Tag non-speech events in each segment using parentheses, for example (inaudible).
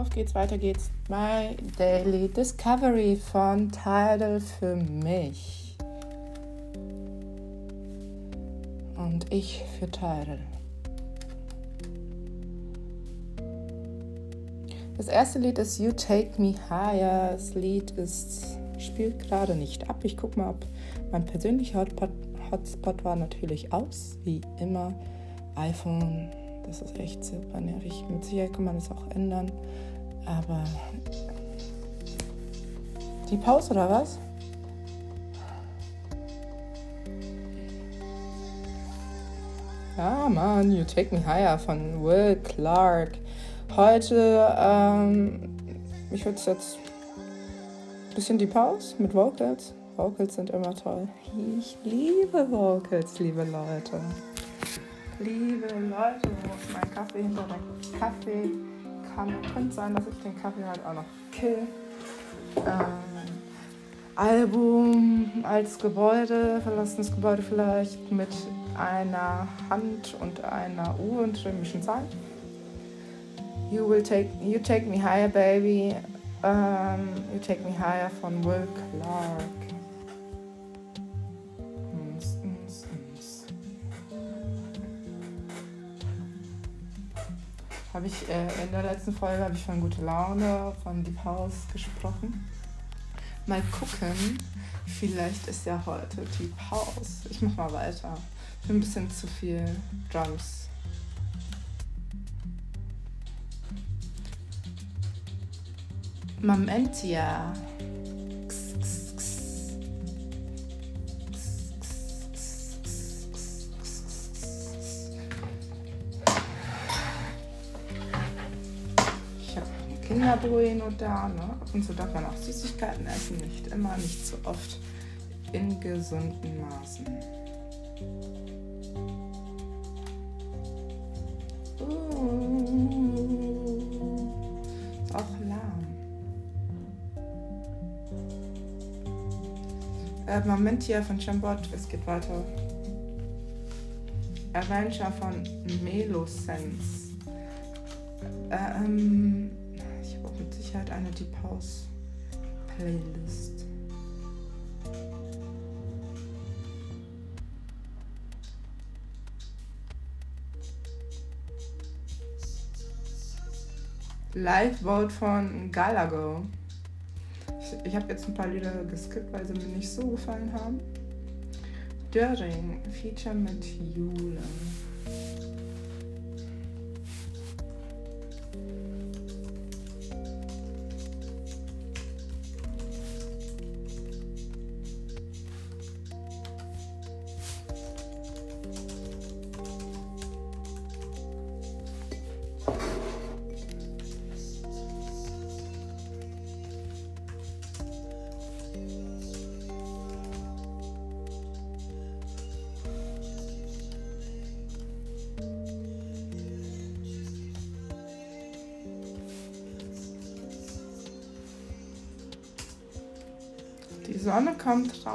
Auf geht's, weiter geht's. My Daily Discovery von Tidal für mich. Und ich für Tidal. Das erste Lied ist You Take Me Higher. Das Lied ist, spielt gerade nicht ab. Ich guck mal, ob mein persönlicher Hotspot war natürlich aus, wie immer. iPhone das ist echt super nervig. Mit Sicherheit kann man das auch ändern. Aber die Pause oder was? Ja, Mann, You Take Me Higher von Will Clark. Heute, ähm, ich würde jetzt ein bisschen die Pause mit Vocals. Vocals sind immer toll. Ich liebe Vocals, liebe Leute. Liebe Leute, wo ist mein Kaffee hinter der Kaffeekanne? Könnte sein, dass ich den Kaffee halt auch noch kill. Ähm, Album als Gebäude, verlassenes Gebäude vielleicht mit einer Hand und einer Uhr und römischen Zeit. You will take you take me higher, baby. Um, you take me higher von Will Clark. Habe ich äh, in der letzten Folge habe ich von gute Laune, von Deep House gesprochen. Mal gucken, vielleicht ist ja heute Deep House. Ich mach mal weiter. Für ein bisschen zu viel Drums. Momentia. Kinderbueno da. Ne? Und zu darf man auch Süßigkeiten essen, nicht immer, nicht zu oft, in gesunden Maßen. Uh, ist auch lahm. Äh, Moment hier von Chambot, es geht weiter. Avenger von Melosense. Ähm, eine House Playlist. Live Vote von Galago. Ich, ich habe jetzt ein paar Lieder geskippt, weil sie mir nicht so gefallen haben. Döring, Feature mit Jule.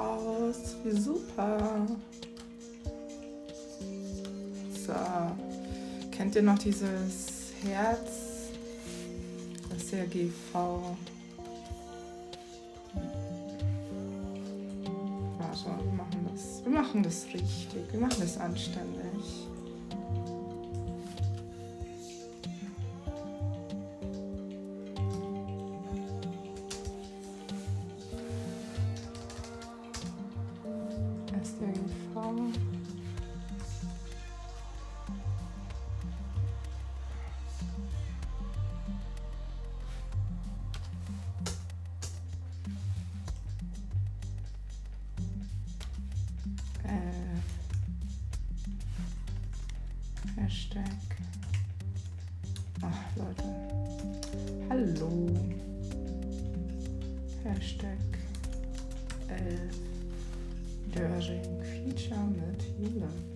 Raus. Wie super. So. Kennt ihr noch dieses Herz? Das ist ja GV. Warte, wir machen das. Wir machen das richtig. Wir machen das anständig. Hashtag. Ach, Leute. Hallo. Hashtag 11. Döring Feature mit Hila.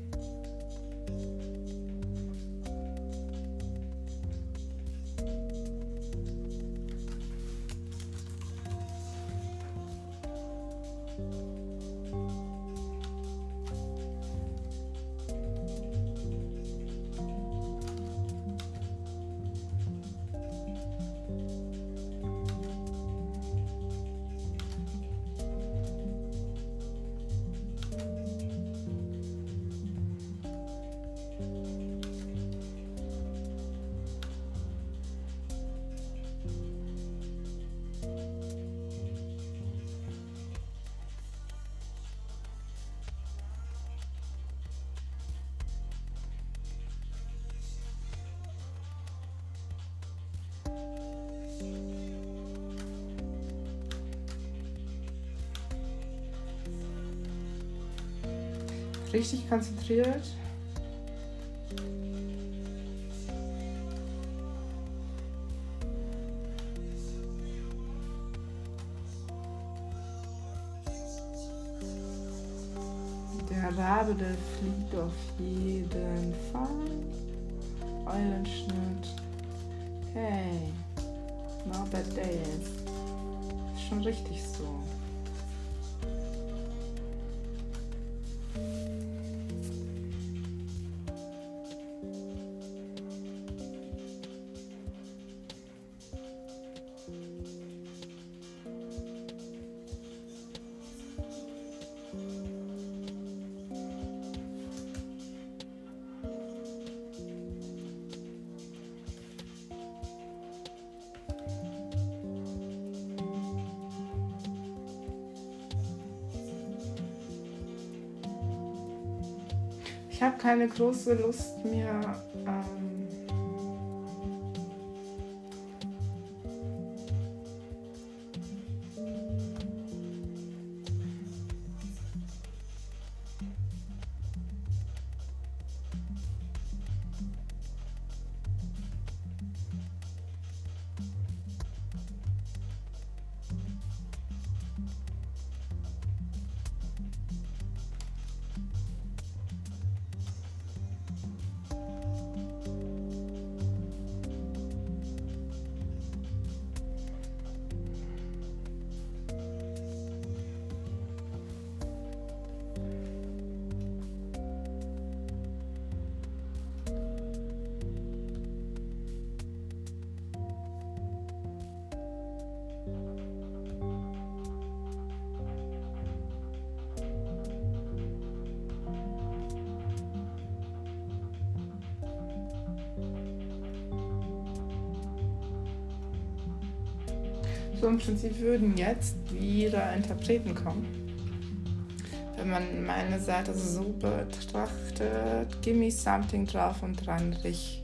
Richtig konzentriert. Der Rabe, der fliegt auf jeden Fall. Eulenschnitt. Hey, not bad day. Ist schon richtig so. Keine große Lust mehr. So im Prinzip würden jetzt wieder Interpreten kommen. Wenn man meine Seite so betrachtet, Gimme Something drauf und dran, Rich,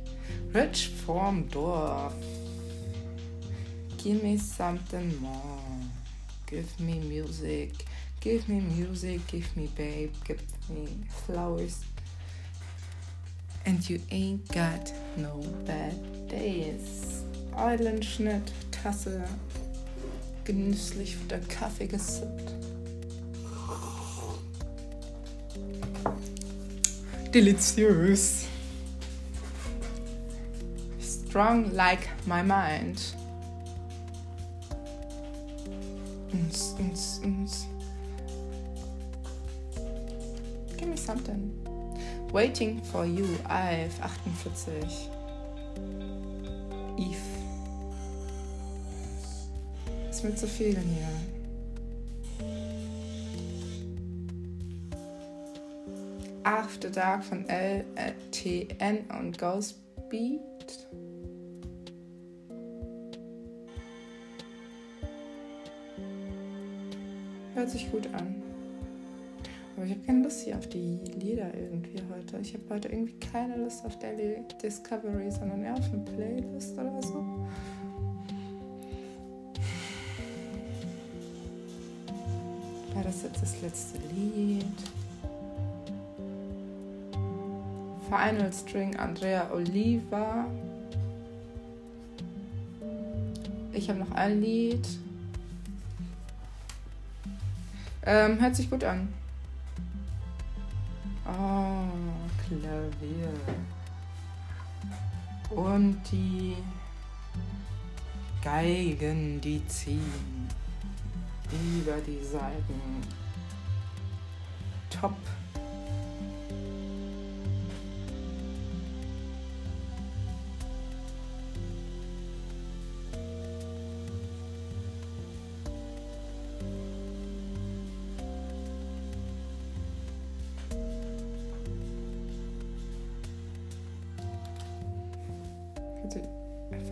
Rich vorm Dorf. Gimme something more. Give me music. Give me music. Give me babe. Give me flowers. And you ain't got no bad days. Eulenschnitt, Tasse, genüsslich der Kaffee gesippt. Deliziös. Strong like my mind. Uns, uns, uns. Give me something. Waiting for you, I've 48. Eve. Ist mir zu viel hier. After Dark von LTN und Ghost Beat. Hört sich gut an. Aber ich habe keine Lust hier auf die Lieder irgendwie heute. Ich habe heute irgendwie keine Lust auf Daily Discovery, sondern eher auf eine Playlist oder so. Das jetzt das letzte Lied? Final String Andrea Oliva. Ich habe noch ein Lied. Ähm, hört sich gut an. Oh, Klavier. Und die Geigen, die ziehen über die Seiten. Top.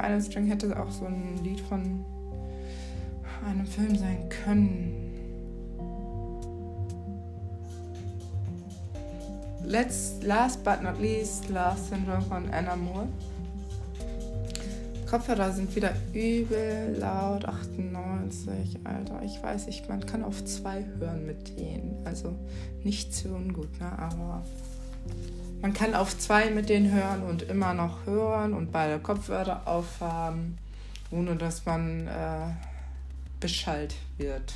Final String hätte auch so ein Lied von einem Film sein können. Let's, last but not least, Last Syndrome von Anna Moore. Kopfhörer sind wieder übel laut. 98, Alter. Ich weiß nicht, man kann auf zwei hören mit denen. Also nicht zu ungut, ne? Aber man kann auf zwei mit denen hören und immer noch hören und beide Kopfhörer aufhaben, ohne dass man äh, beschallt wird.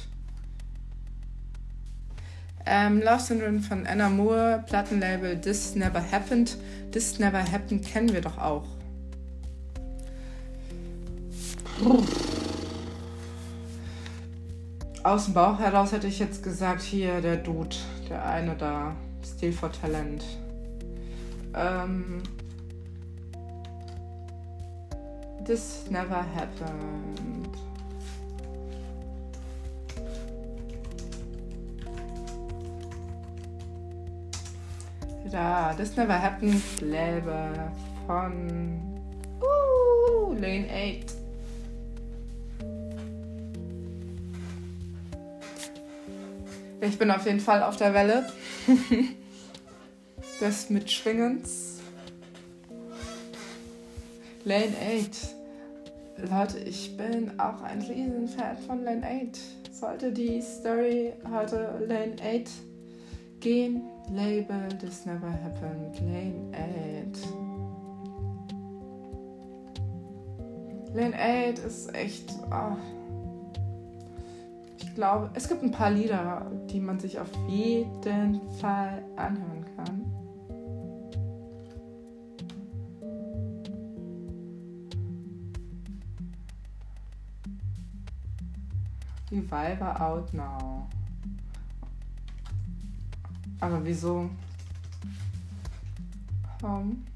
Ähm, Love Syndrome von Anna Moore, Plattenlabel This Never Happened. This Never Happened kennen wir doch auch. Aus dem Bauch heraus hätte ich jetzt gesagt, hier der Dude, der eine da, Stil for Talent. Ähm, this never happened. Da, This Never Happened, Lebe von uh, Lane 8. Ich bin auf jeden Fall auf der Welle (laughs) des Mitschwingens. Lane 8. Leute, ich bin auch ein Riesenfan von Lane 8. Sollte die Story heute Lane 8 gehen, Label This Never Happened, Lane 8. Lane 8 ist echt. Oh glaube, es gibt ein paar Lieder, die man sich auf jeden Fall anhören kann. Reviver Out Now. Aber wieso? Home.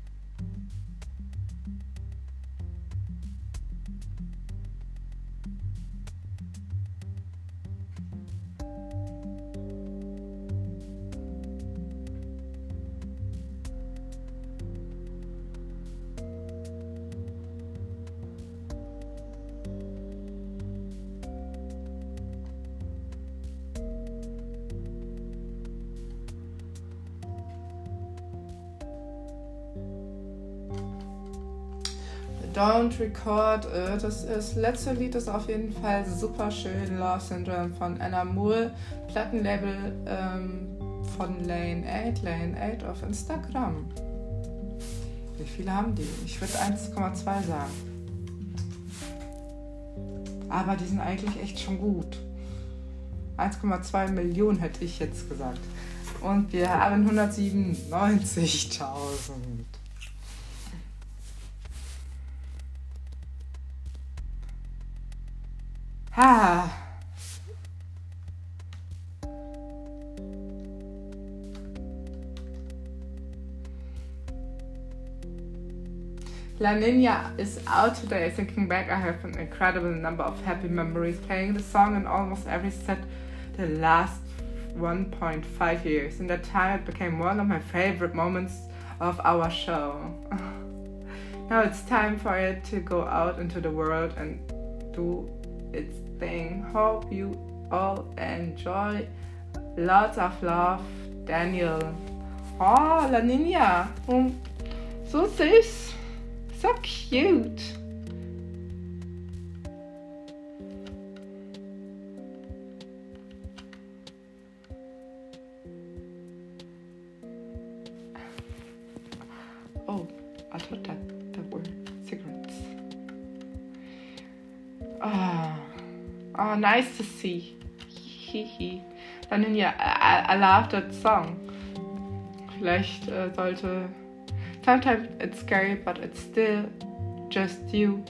Don't Record It. Das, das letzte Lied ist auf jeden Fall super schön. Love Syndrome von Anna Moore. Plattenlabel ähm, von Lane 8. Lane 8 auf Instagram. Wie viele haben die? Ich würde 1,2 sagen. Aber die sind eigentlich echt schon gut. 1,2 Millionen hätte ich jetzt gesagt. Und wir haben 197.000. Ah. (sighs) La Nina is out today. Thinking back, I have an incredible number of happy memories playing the song in almost every set the last 1.5 years. In that time, it became one of my favorite moments of our show. (laughs) now it's time for it to go out into the world and do its thing. Hope you all enjoy. Lots of love, Daniel. Oh, La Nina. Oh, so süß. So cute. Oh, nice to see. Hihi. Dann ja, I, I love that song. Vielleicht äh, sollte. Sometimes it's scary, but it's still just you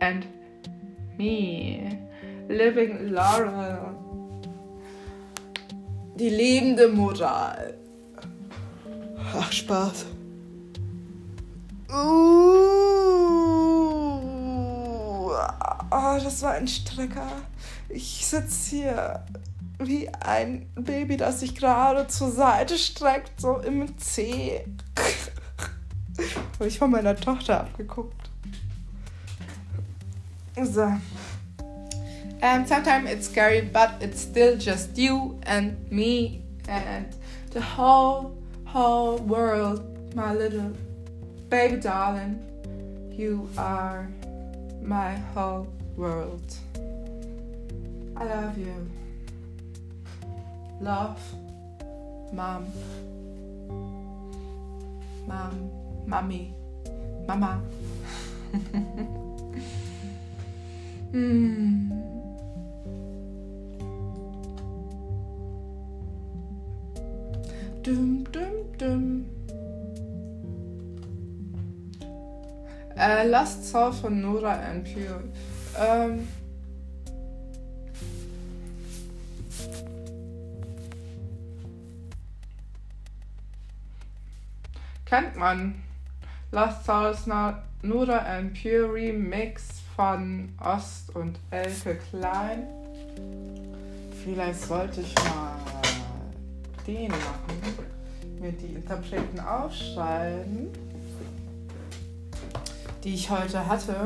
and me. Living Laurel. Die lebende Moral. Ach, Spaß. Uh, oh, das war ein Strecker. Ich sitze hier wie ein Baby, das sich gerade zur Seite streckt, so im C. (laughs) Habe ich von meiner Tochter abgeguckt. So. And sometimes it's scary, but it's still just you and me and the whole, whole world, my little baby darling. You are my whole world. I love you. Love, Mom. Mom, Mommy, Mama. (laughs) mm. Dum, dum, dum. Äh, Last Soul von Nora and Pure. Ähm, kennt man. Last Souls Nora and Pure Remix von Ost und Elke Klein. Vielleicht sollte ich mal den machen. Mir die Interpreten aufschreiben die ich heute hatte,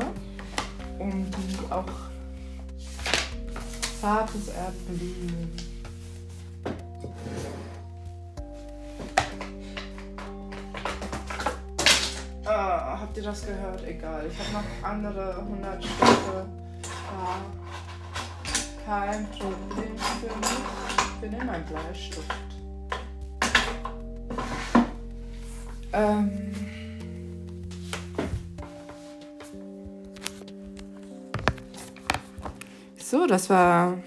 um die auch zartes Erdbeben. Ah, habt ihr das gehört? Egal. Ich habe noch andere 100 Stücke. Ah, kein Problem für mich. Ich bin immer ein Bleistift. Ähm. So, das war.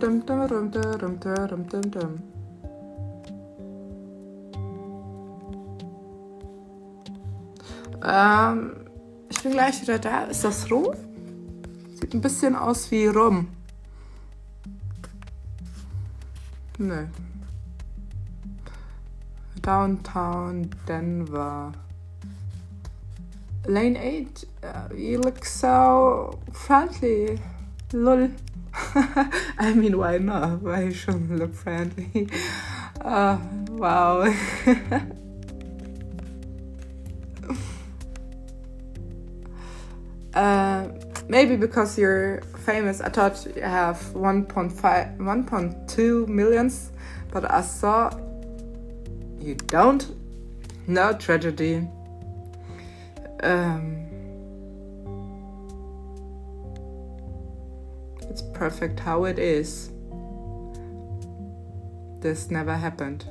Dum, dum, dum. Ähm, ich bin gleich wieder da. Ist das Rum? Sieht ein bisschen aus wie Rum. Nö. Downtown Denver. Lane 8, uh, you look so friendly. Lol. (laughs) I mean, why not? Why shouldn't look friendly? (laughs) Uh, wow. (laughs) Uh, maybe because you're famous, I thought you have 1.5, 1.2 millions, but I saw you don't. No tragedy. Um, it's perfect how it is. This never happened.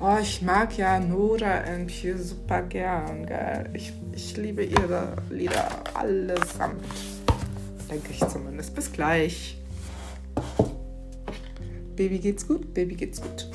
Oh, ich mag ja Nora irgendwie super gern. Gell? Ich, ich liebe ihre Lieder allesamt. Denke ich zumindest. Bis gleich. Baby geht's gut? Baby geht's gut.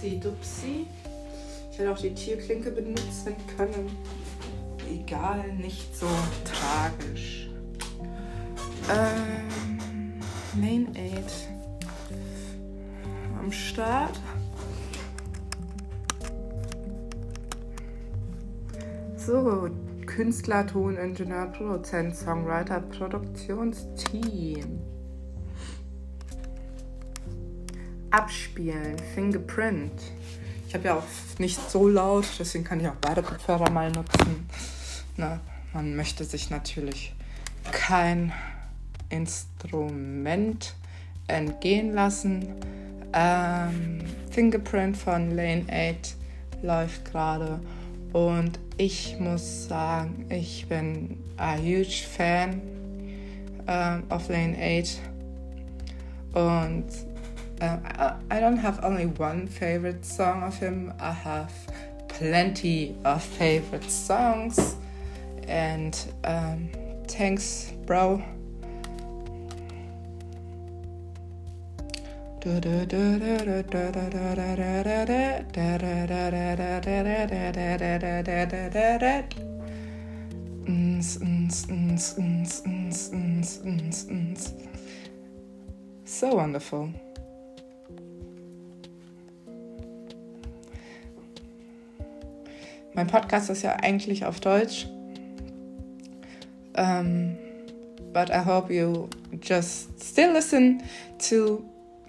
Upsi dupsi. Ich hätte auch die Tierklinke benutzen können. Egal, nicht so tragisch. Ähm, Main 8 am Start. So, Künstler, Toningenieur, Produzent, Songwriter, Produktionsteam. Abspielen, Fingerprint. Ich habe ja auch nicht so laut, deswegen kann ich auch beide Kopfhörer mal nutzen. Na, man möchte sich natürlich kein Instrument entgehen lassen. Ähm, Fingerprint von Lane 8 läuft gerade und ich muss sagen, ich bin a huge fan um, of Lane 8 und uh, I don't have only one favorite song of him. I have plenty of favorite songs and um, thanks, bro. So wonderful. Mein Podcast ist ja eigentlich auf Deutsch. Um, but I hope you just still listen to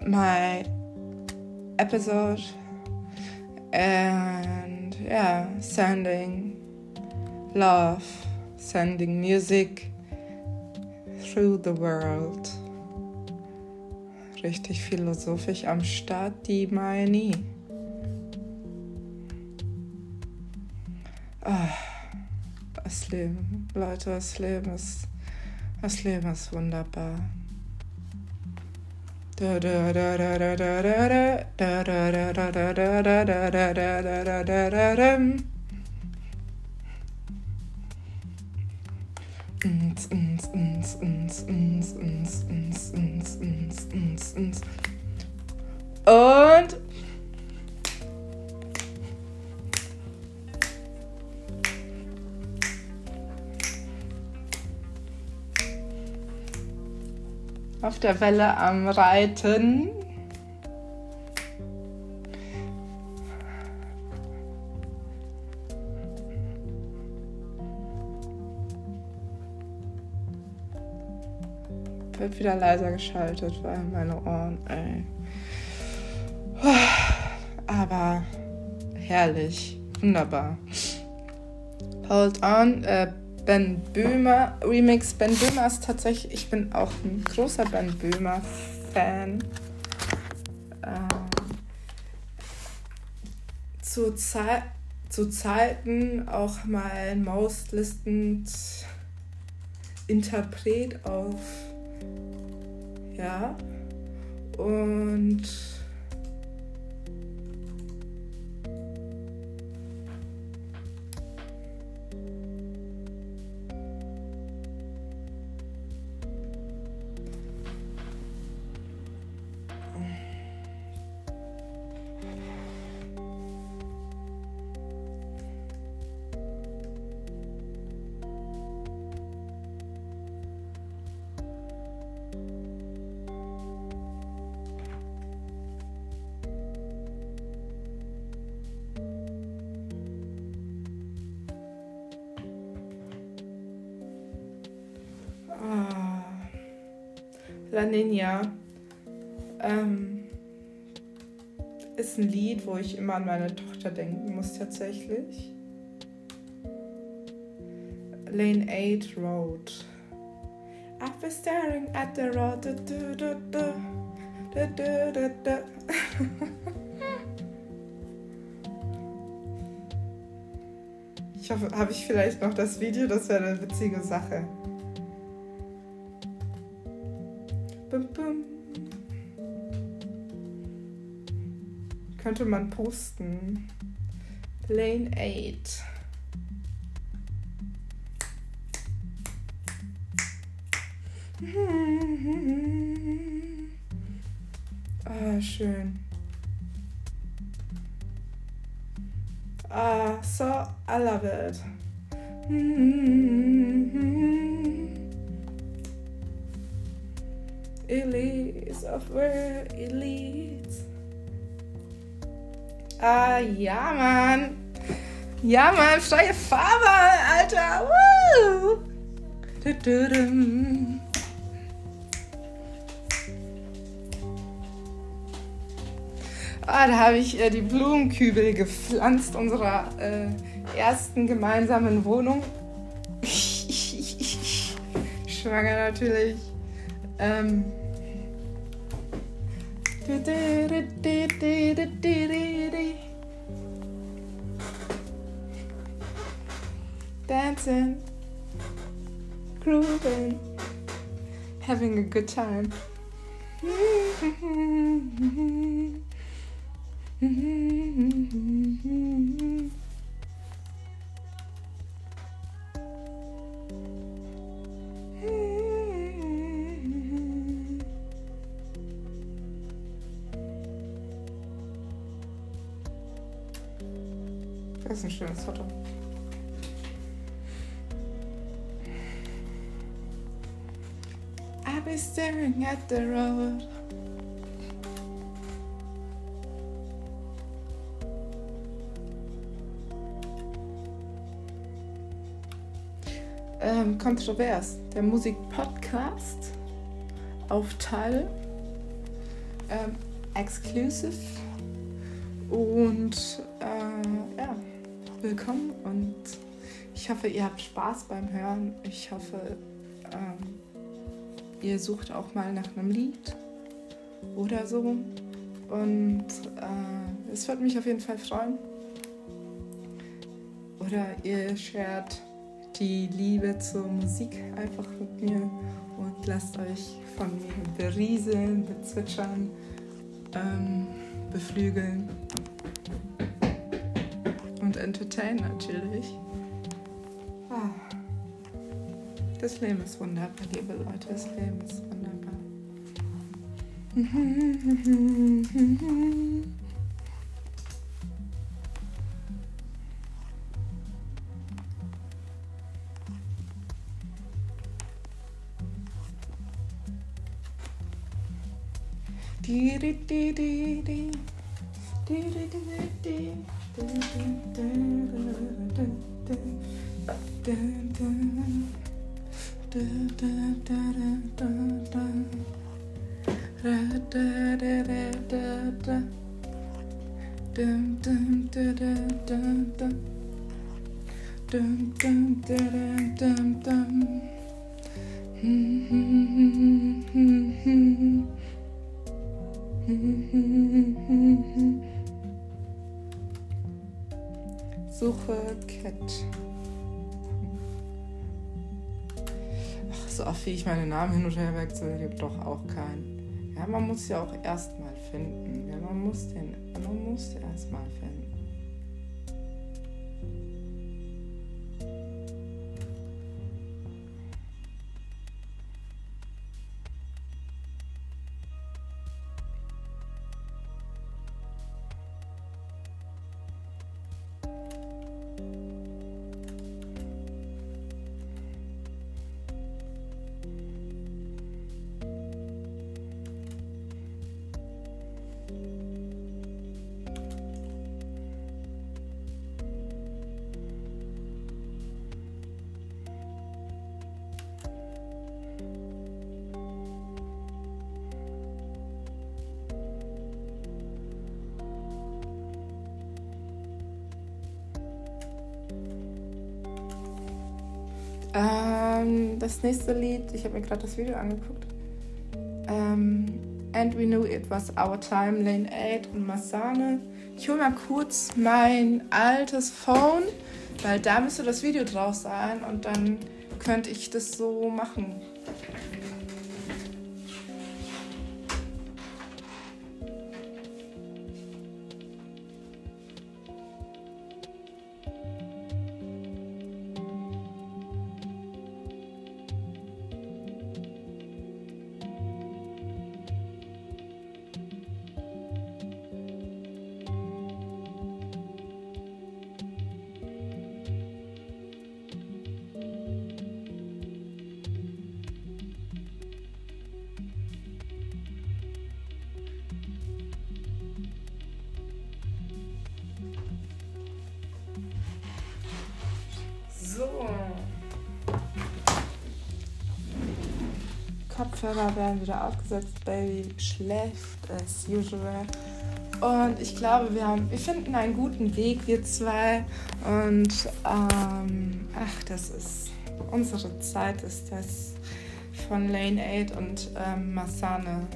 my episode and yeah, sending love, sending music through the world. Richtig philosophisch am Start, die Maini. Ah, das Leben, Leute, das Leben ist, das Leben ist wunderbar. Und auf der Welle am Reiten. Wird wieder leiser geschaltet, weil meine Ohren, ey. Aber herrlich, wunderbar. Hold on, äh, Ben Böhmer Remix. Ben Böhmer ist tatsächlich, ich bin auch ein großer Ben Böhmer Fan. Ähm, zu, Ze zu Zeiten auch mal Mauslistend Interpret auf. Ja. Und La Nina ähm, ist ein Lied, wo ich immer an meine Tochter denken muss tatsächlich. Lane 8 Road. I've been staring at the road. Du, du, du, (laughs) ich hoffe, habe ich vielleicht noch das Video? Das wäre eine witzige Sache. Könnte man posten. Lane 8. Ah, ja, Mann. Ja, Mann, freie Farbe, Alter. Woo! Ah, da habe ich äh, die Blumenkübel gepflanzt unserer äh, ersten gemeinsamen Wohnung. (laughs) Schwanger natürlich. Ähm. Dancing, grooving, having a good time. Staring at the road. Ähm, kontrovers. Der Musikpodcast auf Teil. Ähm, exclusive. Und äh, ja, willkommen und ich hoffe, ihr habt Spaß beim Hören. Ich hoffe, ähm, ihr sucht auch mal nach einem Lied oder so. Und äh, es würde mich auf jeden Fall freuen. Oder ihr shared die Liebe zur Musik einfach mit mir und lasst euch von mir berieseln, bezwitschern, ähm, beflügeln und entertain natürlich. Das Leben ist wunderbar, liebe Leute. Das Leben ist wunderbar. So verkehrt. So oft wie ich meine Namen hin und her wechsle, gibt doch auch keinen. Ja, man muss ja auch erstmal finden. Ja, man muss den, man muss erstmal finden. Nächste Lied, ich habe mir gerade das Video angeguckt. Ähm, And We Knew It Was Our Time, Lane 8 und Masane. Ich hole mal kurz mein altes Phone, weil da müsste das Video drauf sein und dann könnte ich das so machen. Kopfhörer werden wieder aufgesetzt. Baby schläft as usual. Und ich glaube, wir, haben, wir finden einen guten Weg, wir zwei. Und ähm, ach, das ist unsere Zeit, ist das von Lane 8 und ähm, Masane.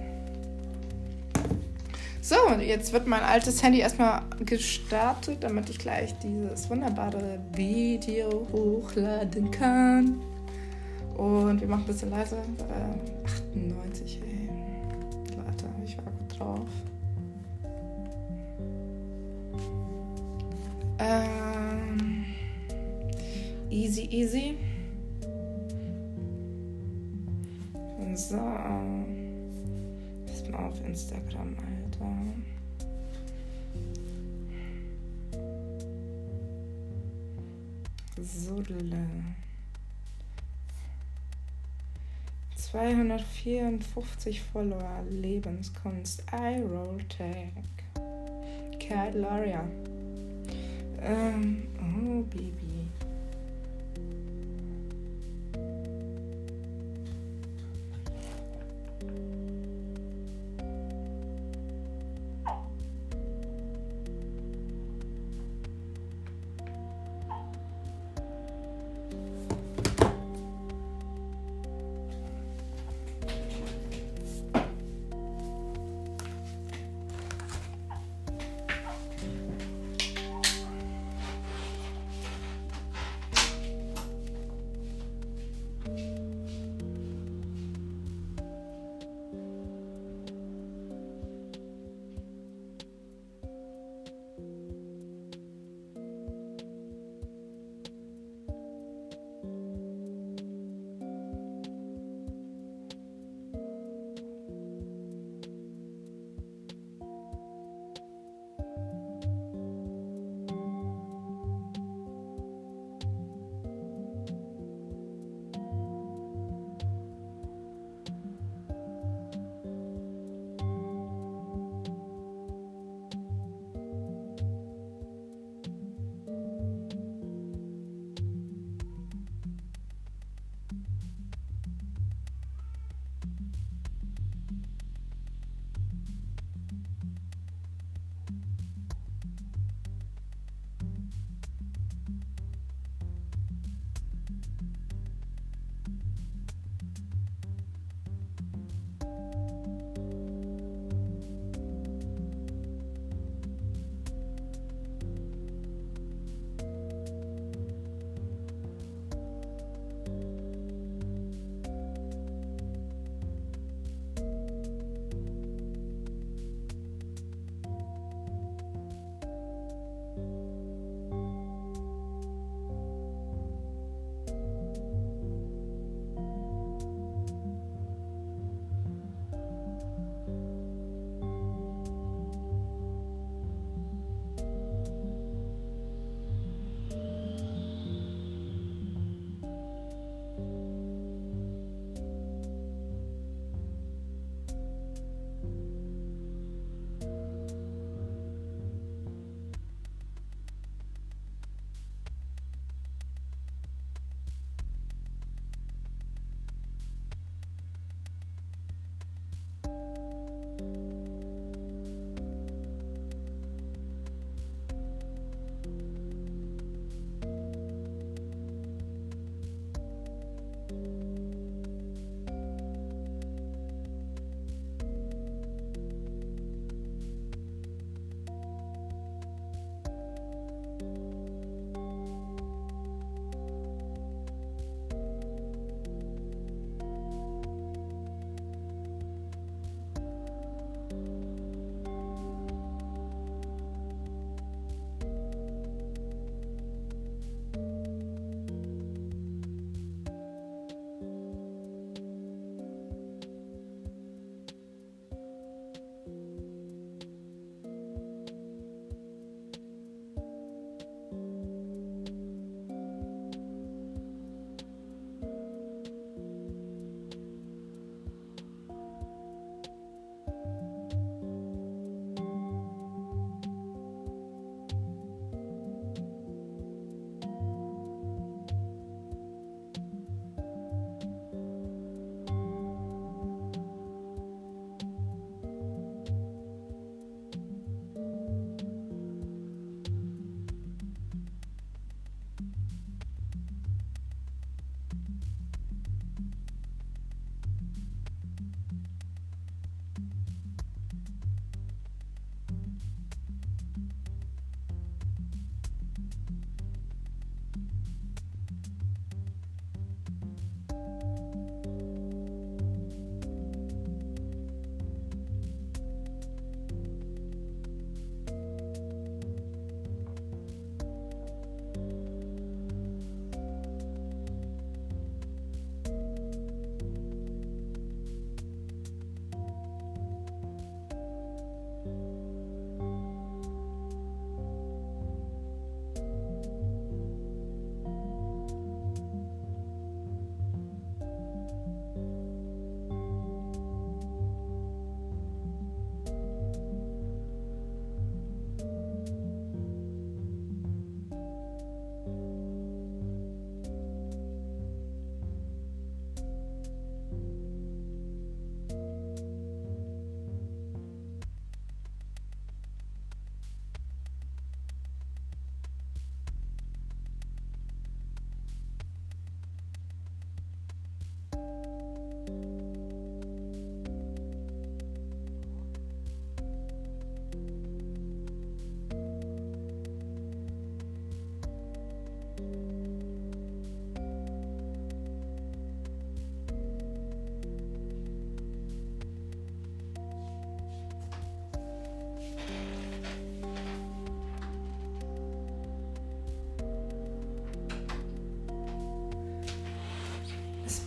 So, jetzt wird mein altes Handy erstmal gestartet, damit ich gleich dieses wunderbare Video hochladen kann. Und wir machen ein bisschen leiser. Äh, 98, ey. Warte, ich war gut drauf. Ähm, easy, easy. So. Erstmal auf Instagram, Alter. Sudle. 254 Follower, Lebenskunst, iRoll Tag, Cat Laria. Ähm, oh, Baby.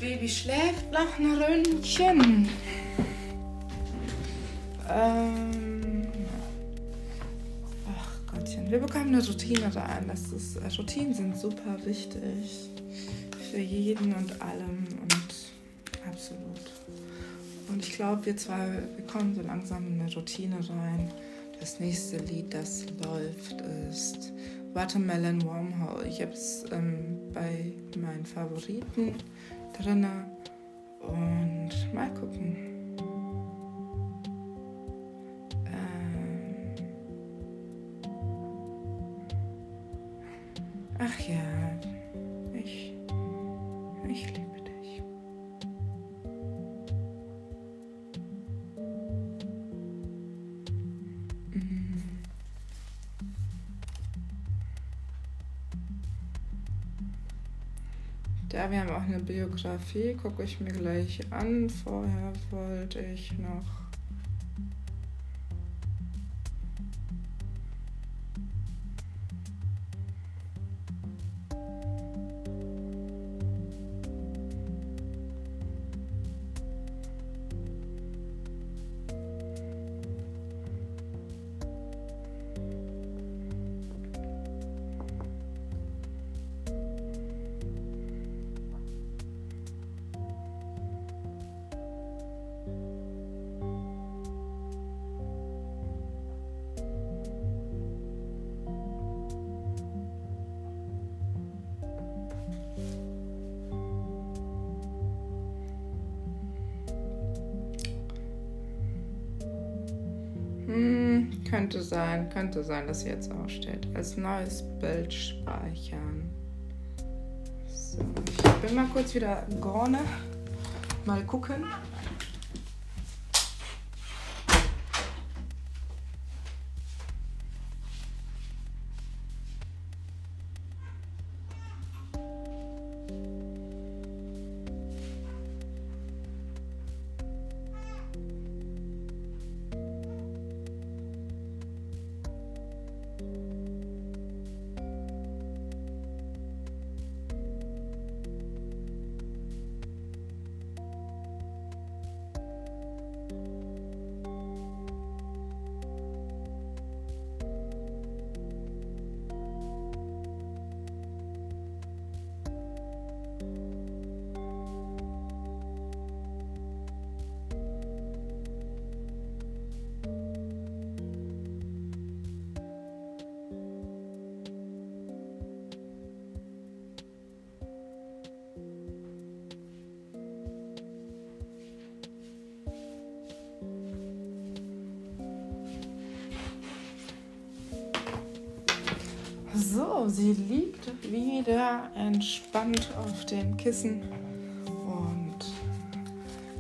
Baby schläft noch ein Ründchen. Ähm, ach Gottchen, wir bekommen eine Routine rein. Das ist, äh, Routinen sind super wichtig für jeden und allem und absolut. Und ich glaube, wir zwei, wir kommen so langsam in eine Routine rein. Das nächste Lied, das läuft, ist Watermelon Wormhole. Ich habe es ähm, bei meinen Favoriten drin und mal gucken. Auch eine Biografie, gucke ich mir gleich an. Vorher wollte ich noch könnte sein, dass sie jetzt aussteht. Als neues Bild speichern. So, ich bin mal kurz wieder Gorne. Mal gucken. Sie liegt wieder entspannt auf dem Kissen und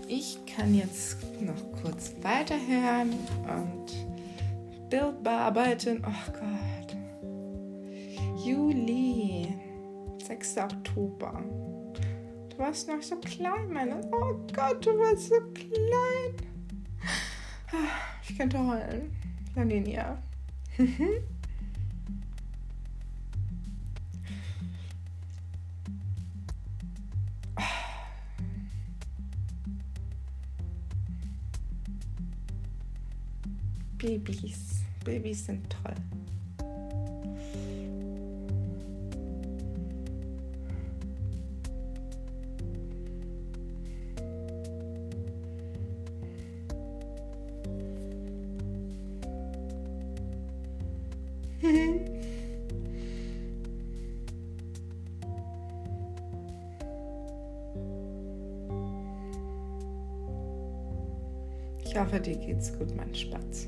ich kann jetzt noch kurz weiterhören und Bild bearbeiten. Oh Gott. Juli, 6. Oktober. Du warst noch so klein, meine. Oh Gott, du warst so klein. Ich könnte heulen. Laninia. (laughs) Babys. Babys sind toll. (laughs) Ich hoffe, dir geht's gut, mein Spatz.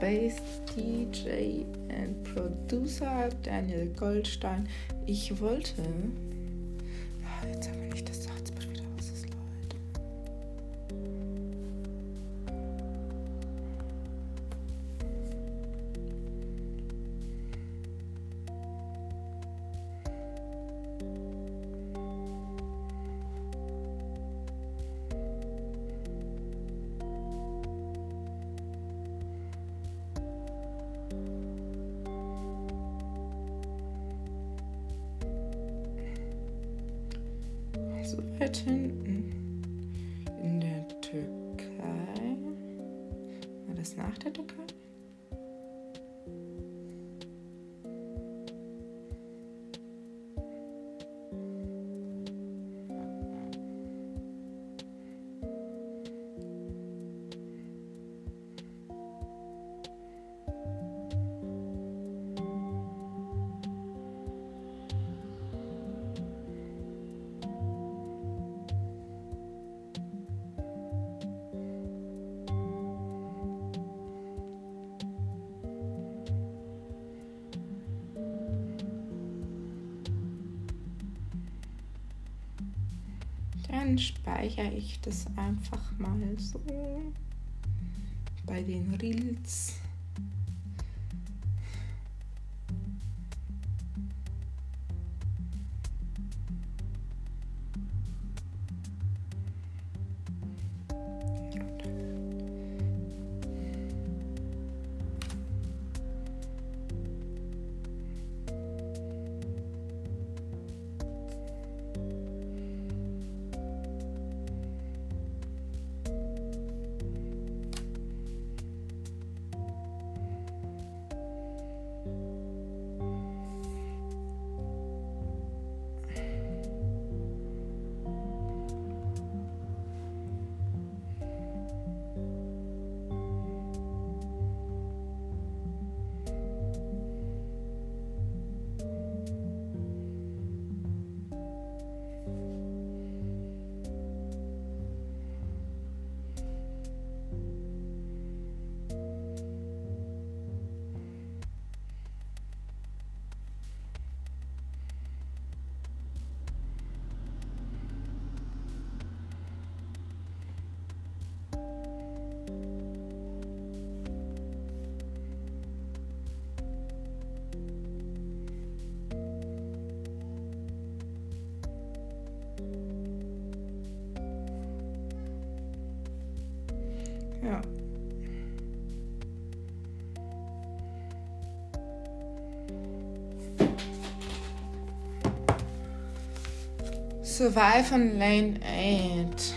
Denver-based DJ and Producer Daniel Goldstein. Ich wollte. So speichere ich das einfach mal so bei den Reels. Ja. Survive von Lane 8.